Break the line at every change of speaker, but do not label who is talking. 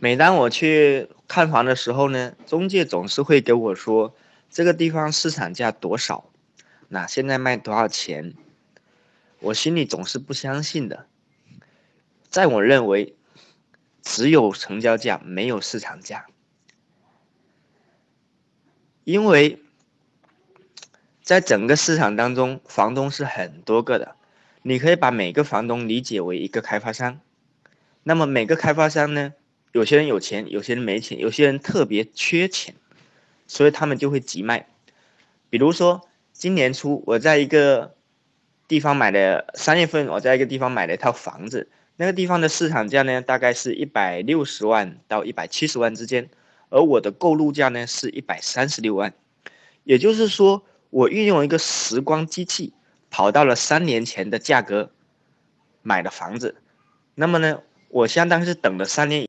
每当我去看房的时候呢，中介总是会给我说这个地方市场价多少，那现在卖多少钱？我心里总是不相信的。在我认为，只有成交价没有市场价，因为在整个市场当中，房东是很多个的，你可以把每个房东理解为一个开发商。那么每个开发商呢？有些人有钱，有些人没钱，有些人特别缺钱，所以他们就会急卖。比如说，今年初我在一个地方买的，三月份我在一个地方买了一套房子，那个地方的市场价呢，大概是一百六十万到一百七十万之间，而我的购入价呢是一百三十六万。也就是说，我运用一个时光机器，跑到了三年前的价格买的房子，那么呢，我相当是等了三年。